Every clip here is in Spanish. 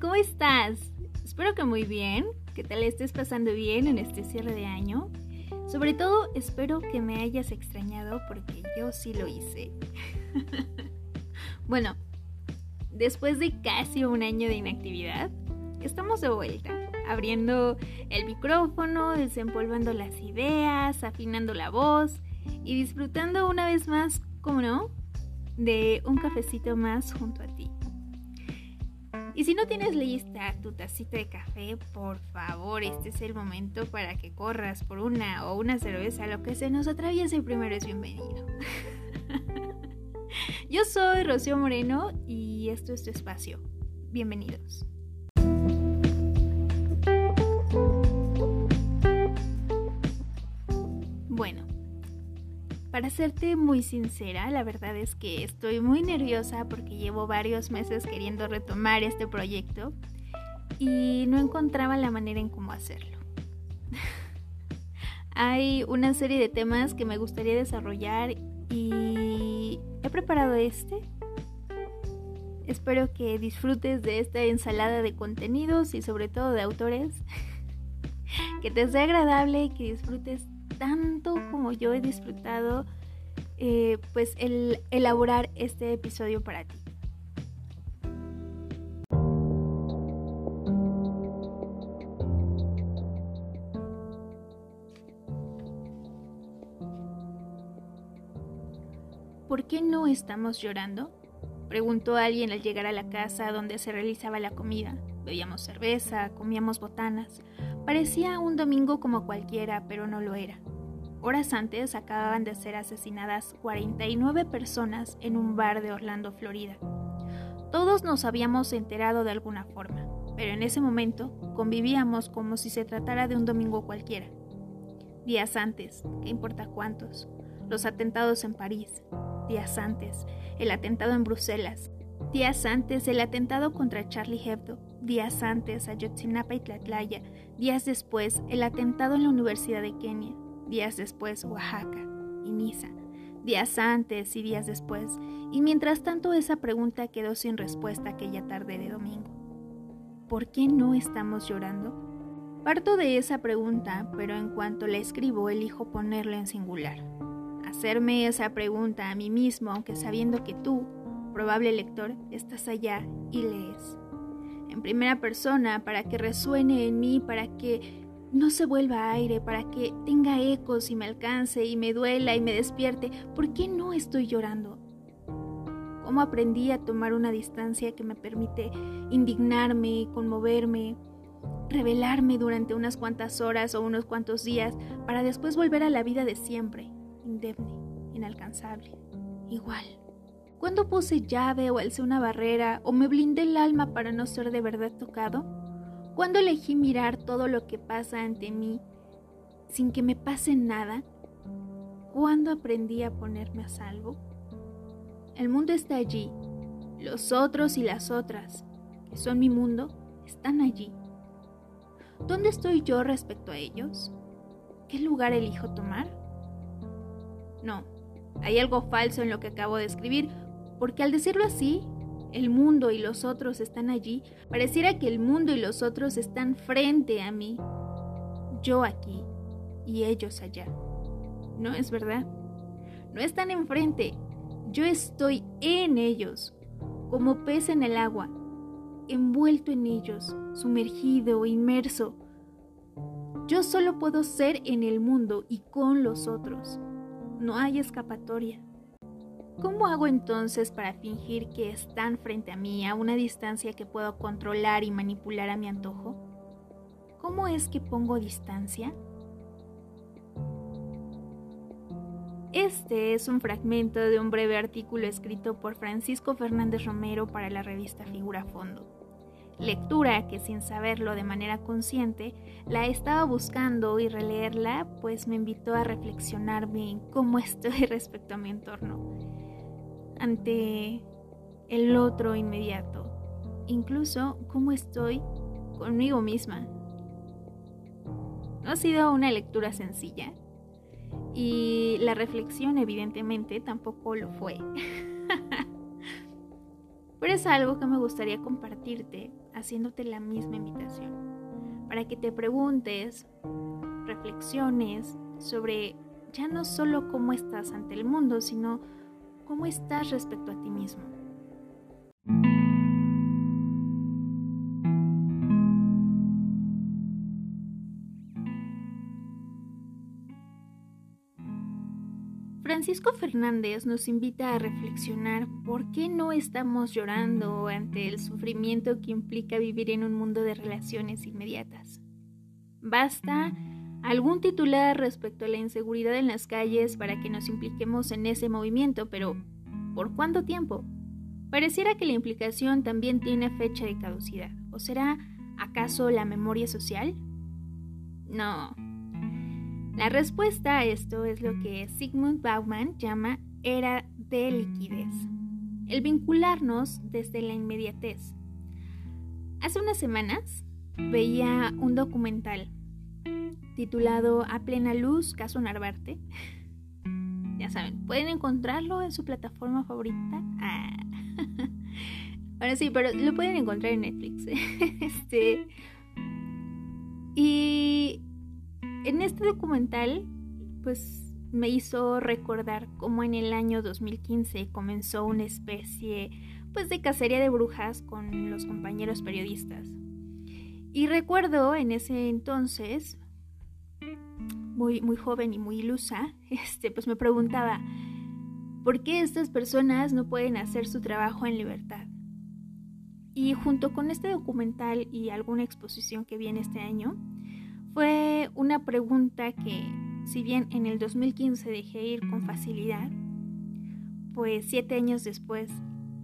¿cómo estás? Espero que muy bien, que te la estés pasando bien en este cierre de año. Sobre todo, espero que me hayas extrañado porque yo sí lo hice. bueno, después de casi un año de inactividad, estamos de vuelta, abriendo el micrófono, desempolvando las ideas, afinando la voz y disfrutando una vez más, como no, de un cafecito más junto a ti. Y si no tienes lista tu tacita de café, por favor, este es el momento para que corras por una o una cerveza, lo que se nos atraviese primero es bienvenido. Yo soy Rocío Moreno y esto es tu espacio. Bienvenidos. Para serte muy sincera, la verdad es que estoy muy nerviosa porque llevo varios meses queriendo retomar este proyecto y no encontraba la manera en cómo hacerlo. Hay una serie de temas que me gustaría desarrollar y he preparado este. Espero que disfrutes de esta ensalada de contenidos y sobre todo de autores. que te sea agradable y que disfrutes tanto como yo he disfrutado eh, pues el elaborar este episodio para ti. ¿Por qué no estamos llorando? Preguntó alguien al llegar a la casa donde se realizaba la comida. Bebíamos cerveza, comíamos botanas. Parecía un domingo como cualquiera, pero no lo era. Horas antes acababan de ser asesinadas 49 personas en un bar de Orlando, Florida. Todos nos habíamos enterado de alguna forma, pero en ese momento convivíamos como si se tratara de un domingo cualquiera. Días antes, ¿qué importa cuántos? Los atentados en París. Días antes, el atentado en Bruselas. Días antes, el atentado contra Charlie Hebdo. Días antes, Ayotzinapa y Tlatlaya. Días después, el atentado en la Universidad de Kenia días después Oaxaca y Niza, días antes y días después, y mientras tanto esa pregunta quedó sin respuesta aquella tarde de domingo. ¿Por qué no estamos llorando? Parto de esa pregunta, pero en cuanto la escribo elijo ponerla en singular. Hacerme esa pregunta a mí mismo, aunque sabiendo que tú, probable lector, estás allá y lees. En primera persona, para que resuene en mí, para que no se vuelva aire, para que tenga ecos y me alcance y me duela y me despierte. ¿Por qué no estoy llorando? ¿Cómo aprendí a tomar una distancia que me permite indignarme, conmoverme, revelarme durante unas cuantas horas o unos cuantos días para después volver a la vida de siempre, indemne, inalcanzable, igual? ¿Cuándo puse llave o alcé una barrera o me blindé el alma para no ser de verdad tocado? ¿Cuándo elegí mirar todo lo que pasa ante mí sin que me pase nada? ¿Cuándo aprendí a ponerme a salvo? El mundo está allí. Los otros y las otras, que son mi mundo, están allí. ¿Dónde estoy yo respecto a ellos? ¿Qué lugar elijo tomar? No, hay algo falso en lo que acabo de escribir, porque al decirlo así, el mundo y los otros están allí, pareciera que el mundo y los otros están frente a mí, yo aquí y ellos allá. No es verdad. No están enfrente, yo estoy en ellos, como pez en el agua, envuelto en ellos, sumergido, inmerso. Yo solo puedo ser en el mundo y con los otros. No hay escapatoria. ¿Cómo hago entonces para fingir que están frente a mí a una distancia que puedo controlar y manipular a mi antojo? ¿Cómo es que pongo distancia? Este es un fragmento de un breve artículo escrito por Francisco Fernández Romero para la revista Figura Fondo. Lectura que sin saberlo de manera consciente la estaba buscando y releerla pues me invitó a reflexionarme en cómo estoy respecto a mi entorno ante el otro inmediato, incluso cómo estoy conmigo misma. No ha sido una lectura sencilla y la reflexión evidentemente tampoco lo fue. pero es algo que me gustaría compartirte haciéndote la misma invitación, para que te preguntes, reflexiones sobre ya no solo cómo estás ante el mundo, sino cómo estás respecto a ti mismo. Francisco Fernández nos invita a reflexionar por qué no estamos llorando ante el sufrimiento que implica vivir en un mundo de relaciones inmediatas. Basta algún titular respecto a la inseguridad en las calles para que nos impliquemos en ese movimiento, pero ¿por cuánto tiempo? Pareciera que la implicación también tiene fecha de caducidad. ¿O será acaso la memoria social? No, la respuesta a esto es lo que Sigmund Bauman llama era de liquidez, el vincularnos desde la inmediatez. Hace unas semanas veía un documental titulado A plena luz, caso Narvarte. ya saben, pueden encontrarlo en su plataforma favorita. Ah. bueno, sí, pero lo pueden encontrar en Netflix. este. Y en este documental, pues me hizo recordar cómo en el año 2015 comenzó una especie pues de cacería de brujas con los compañeros periodistas. Y recuerdo en ese entonces, muy, muy joven y muy ilusa, este, pues me preguntaba, ¿por qué estas personas no pueden hacer su trabajo en libertad? Y junto con este documental y alguna exposición que viene este año, fue una pregunta que, si bien en el 2015 dejé ir con facilidad, pues siete años después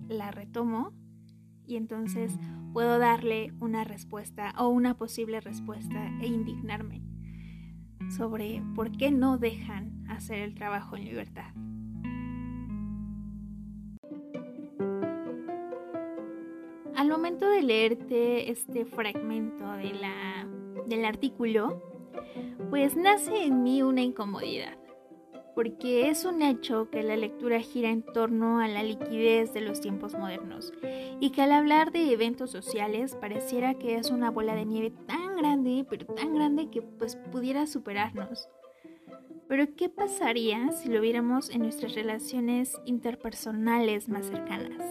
la retomo y entonces puedo darle una respuesta o una posible respuesta e indignarme sobre por qué no dejan hacer el trabajo en libertad. Al momento de leerte este fragmento de la del artículo, pues nace en mí una incomodidad, porque es un hecho que la lectura gira en torno a la liquidez de los tiempos modernos y que al hablar de eventos sociales pareciera que es una bola de nieve tan grande, pero tan grande que pues pudiera superarnos. Pero ¿qué pasaría si lo viéramos en nuestras relaciones interpersonales más cercanas?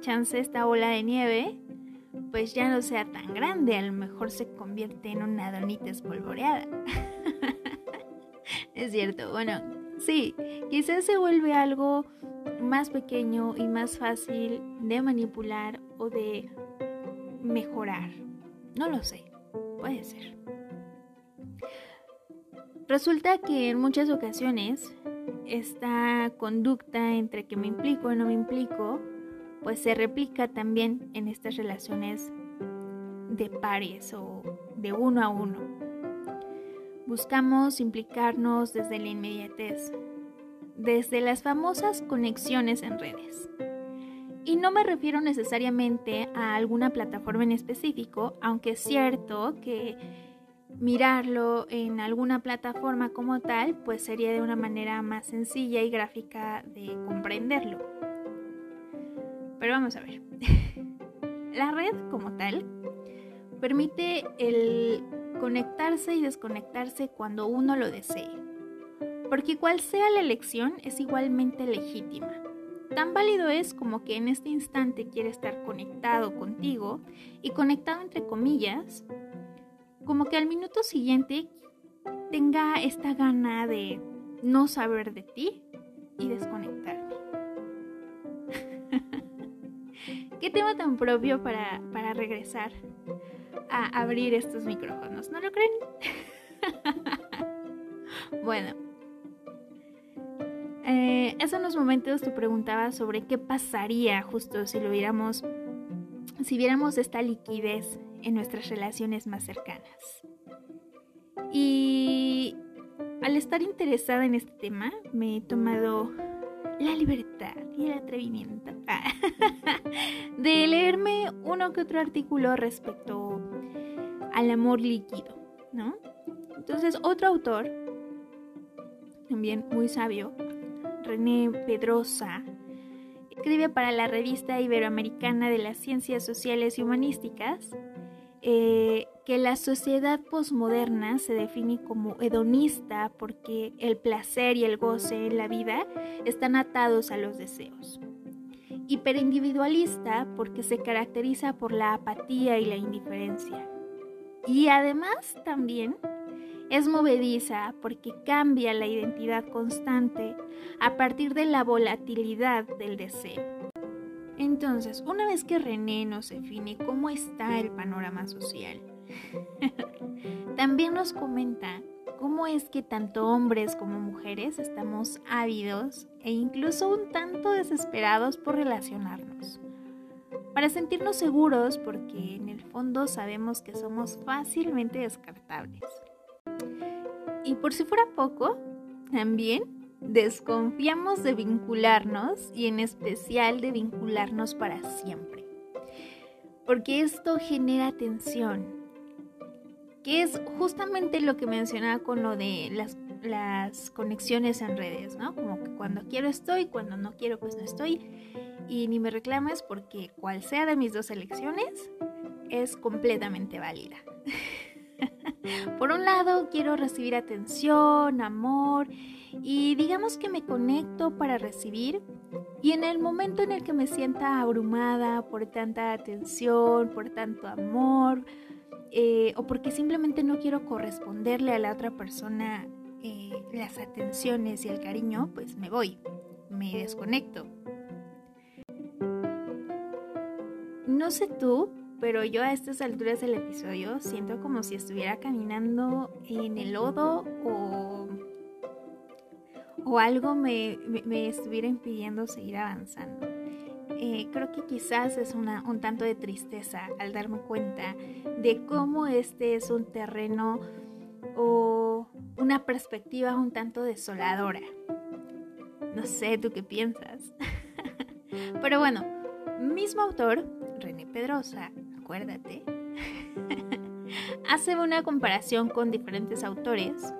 Chance esta bola de nieve pues ya no sea tan grande, a lo mejor se convierte en una donita espolvoreada. es cierto, bueno, sí, quizás se vuelve algo más pequeño y más fácil de manipular o de mejorar. No lo sé, puede ser. Resulta que en muchas ocasiones esta conducta entre que me implico o no me implico pues se replica también en estas relaciones de pares o de uno a uno. Buscamos implicarnos desde la inmediatez, desde las famosas conexiones en redes. Y no me refiero necesariamente a alguna plataforma en específico, aunque es cierto que mirarlo en alguna plataforma como tal, pues sería de una manera más sencilla y gráfica de comprenderlo. Pero vamos a ver. La red como tal permite el conectarse y desconectarse cuando uno lo desee. Porque cual sea la elección es igualmente legítima. Tan válido es como que en este instante quiere estar conectado contigo y conectado entre comillas, como que al minuto siguiente tenga esta gana de no saber de ti y desconectar. ¿Qué tema tan propio para, regresar a abrir estos micrófonos? ¿No lo creen? bueno. Eh, hace unos momentos te preguntaba sobre qué pasaría justo si lo viéramos, si viéramos esta liquidez en nuestras relaciones más cercanas. Y al estar interesada en este tema, me he tomado la libertad y el atrevimiento de leerme uno que otro artículo respecto al amor líquido, ¿no? Entonces, otro autor, también muy sabio, René Pedrosa, escribe para la revista Iberoamericana de las Ciencias Sociales y Humanísticas eh, que la sociedad posmoderna se define como hedonista porque el placer y el goce en la vida están atados a los deseos. Hiperindividualista porque se caracteriza por la apatía y la indiferencia. Y además también es movediza porque cambia la identidad constante a partir de la volatilidad del deseo. Entonces, una vez que René nos define cómo está el panorama social, también nos comenta cómo es que tanto hombres como mujeres estamos ávidos e incluso un tanto desesperados por relacionarnos. Para sentirnos seguros porque en el fondo sabemos que somos fácilmente descartables. Y por si fuera poco, también desconfiamos de vincularnos y en especial de vincularnos para siempre. Porque esto genera tensión, que es justamente lo que mencionaba con lo de las, las conexiones en redes, ¿no? Como que cuando quiero estoy, cuando no quiero pues no estoy. Y ni me reclames porque cual sea de mis dos elecciones, es completamente válida. Por un lado, quiero recibir atención, amor y digamos que me conecto para recibir y en el momento en el que me sienta abrumada por tanta atención, por tanto amor eh, o porque simplemente no quiero corresponderle a la otra persona eh, las atenciones y el cariño, pues me voy, me desconecto. No sé tú, pero yo a estas alturas del episodio siento como si estuviera caminando en el lodo o, o algo me, estuviera impidiendo seguir avanzando. Eh, creo que quizás es un tanto de tristeza al darme cuenta de cómo este es un terreno o una perspectiva un tanto desoladora. No sé, ¿tú qué piensas? Pero bueno, mismo autor, René Pedrosa, acuérdate, hace una comparación con diferentes autores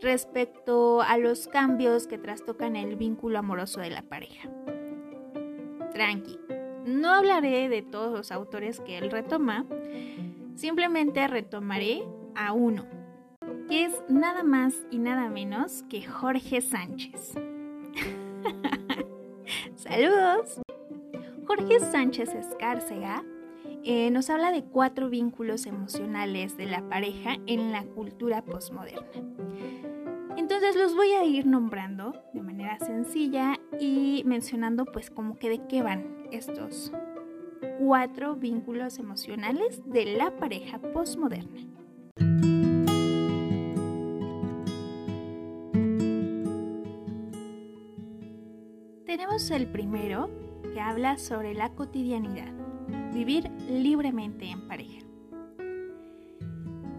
respecto a los cambios que trastocan el vínculo amoroso de la pareja. Tranqui, no hablaré de todos los autores que él retoma, simplemente retomaré a uno, que es nada más y nada menos que Jorge Sánchez. Saludos. Jorge Sánchez Escárcega eh, nos habla de cuatro vínculos emocionales de la pareja en la cultura postmoderna. Entonces los voy a ir nombrando de manera sencilla y mencionando pues como que de qué van estos cuatro vínculos emocionales de la pareja postmoderna. Tenemos el primero que habla sobre la cotidianidad vivir libremente en pareja.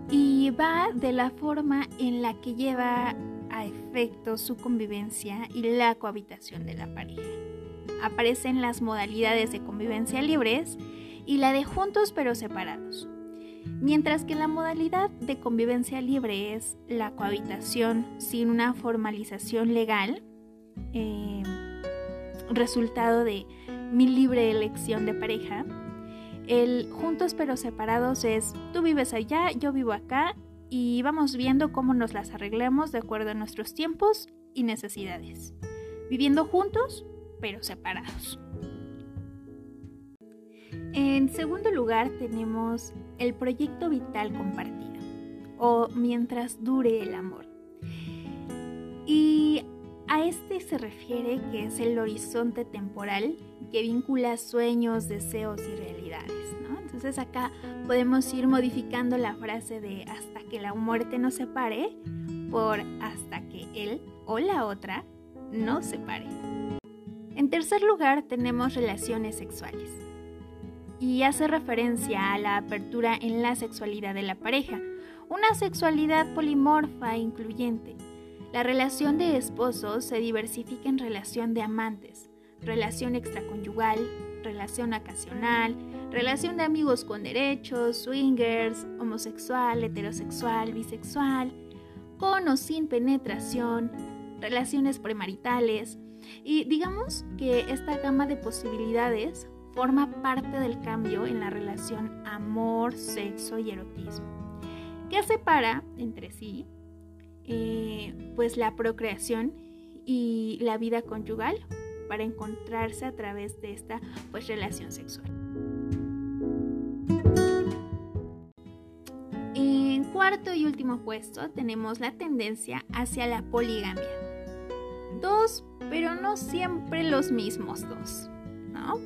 Y va de la forma en la que lleva a efecto su convivencia y la cohabitación de la pareja. Aparecen las modalidades de convivencia libres y la de juntos pero separados. Mientras que la modalidad de convivencia libre es la cohabitación sin una formalización legal, eh, resultado de mi libre elección de pareja, el juntos pero separados es tú vives allá, yo vivo acá y vamos viendo cómo nos las arreglemos de acuerdo a nuestros tiempos y necesidades. Viviendo juntos pero separados. En segundo lugar tenemos el proyecto vital compartido o mientras dure el amor. Y a este se refiere que es el horizonte temporal que vincula sueños, deseos y realidades. ¿no? Entonces acá podemos ir modificando la frase de hasta que la muerte nos separe por hasta que él o la otra no separe. En tercer lugar tenemos relaciones sexuales y hace referencia a la apertura en la sexualidad de la pareja, una sexualidad polimorfa e incluyente. La relación de esposos se diversifica en relación de amantes, relación extraconyugal, relación ocasional, relación de amigos con derechos, swingers, homosexual, heterosexual, bisexual, con o sin penetración, relaciones premaritales, Y digamos que esta gama de posibilidades forma parte del cambio en la relación amor, sexo y erotismo, que separa entre sí eh, pues la procreación y la vida conyugal para encontrarse a través de esta pues relación sexual. En cuarto y último puesto tenemos la tendencia hacia la poligamia. Dos, pero no siempre los mismos dos, ¿no?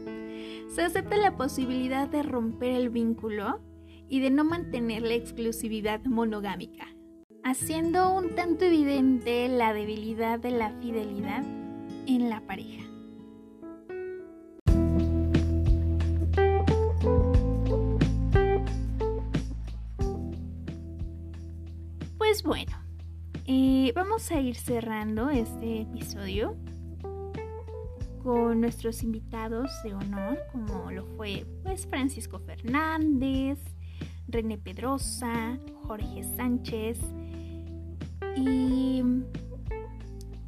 Se acepta la posibilidad de romper el vínculo y de no mantener la exclusividad monogámica, haciendo un tanto evidente la debilidad de la fidelidad en la pareja. Pues bueno, eh, vamos a ir cerrando este episodio con nuestros invitados de honor, como lo fue pues Francisco Fernández, René Pedrosa, Jorge Sánchez y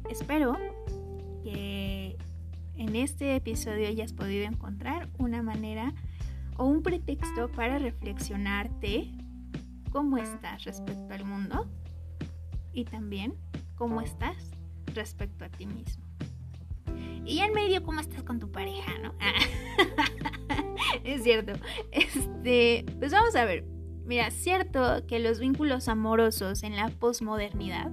espero que en este episodio hayas podido encontrar una manera o un pretexto para reflexionarte cómo estás respecto al mundo y también cómo estás respecto a ti mismo. Y en medio, cómo estás con tu pareja, ¿no? es cierto. Este, pues vamos a ver. Mira, es cierto que los vínculos amorosos en la posmodernidad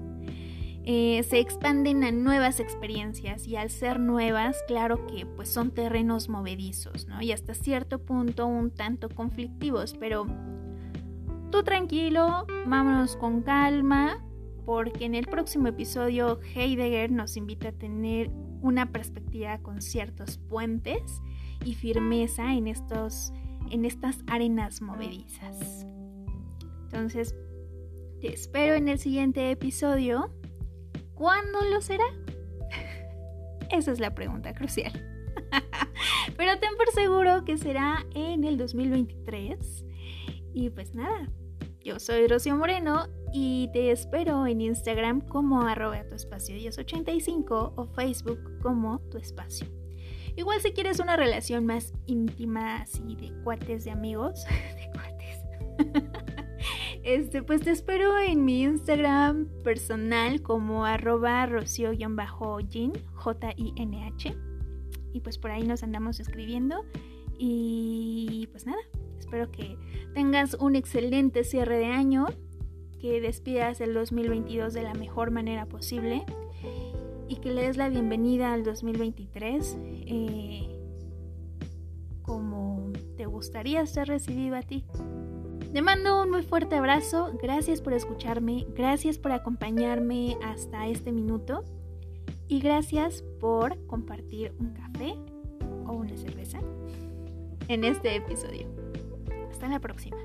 eh, se expanden a nuevas experiencias y al ser nuevas, claro que pues son terrenos movedizos, ¿no? Y hasta cierto punto un tanto conflictivos, pero tú tranquilo, vámonos con calma, porque en el próximo episodio Heidegger nos invita a tener una perspectiva con ciertos puentes y firmeza en, estos, en estas arenas movedizas. Entonces, te espero en el siguiente episodio. ¿Cuándo lo será? Esa es la pregunta crucial. Pero ten por seguro que será en el 2023. Y pues nada, yo soy Rocío Moreno y te espero en Instagram como arroba tu espacio 1085 o Facebook como tu espacio. Igual si quieres una relación más íntima, así de cuates, de amigos, de cuates. Este, pues te espero en mi Instagram personal como arroba rocio-jin, J-I-N-H. Y pues por ahí nos andamos escribiendo. Y pues nada, espero que tengas un excelente cierre de año, que despidas el 2022 de la mejor manera posible y que le des la bienvenida al 2023 eh, como te gustaría ser recibido a ti. Te mando un muy fuerte abrazo, gracias por escucharme, gracias por acompañarme hasta este minuto y gracias por compartir un café o una cerveza en este episodio. Hasta la próxima.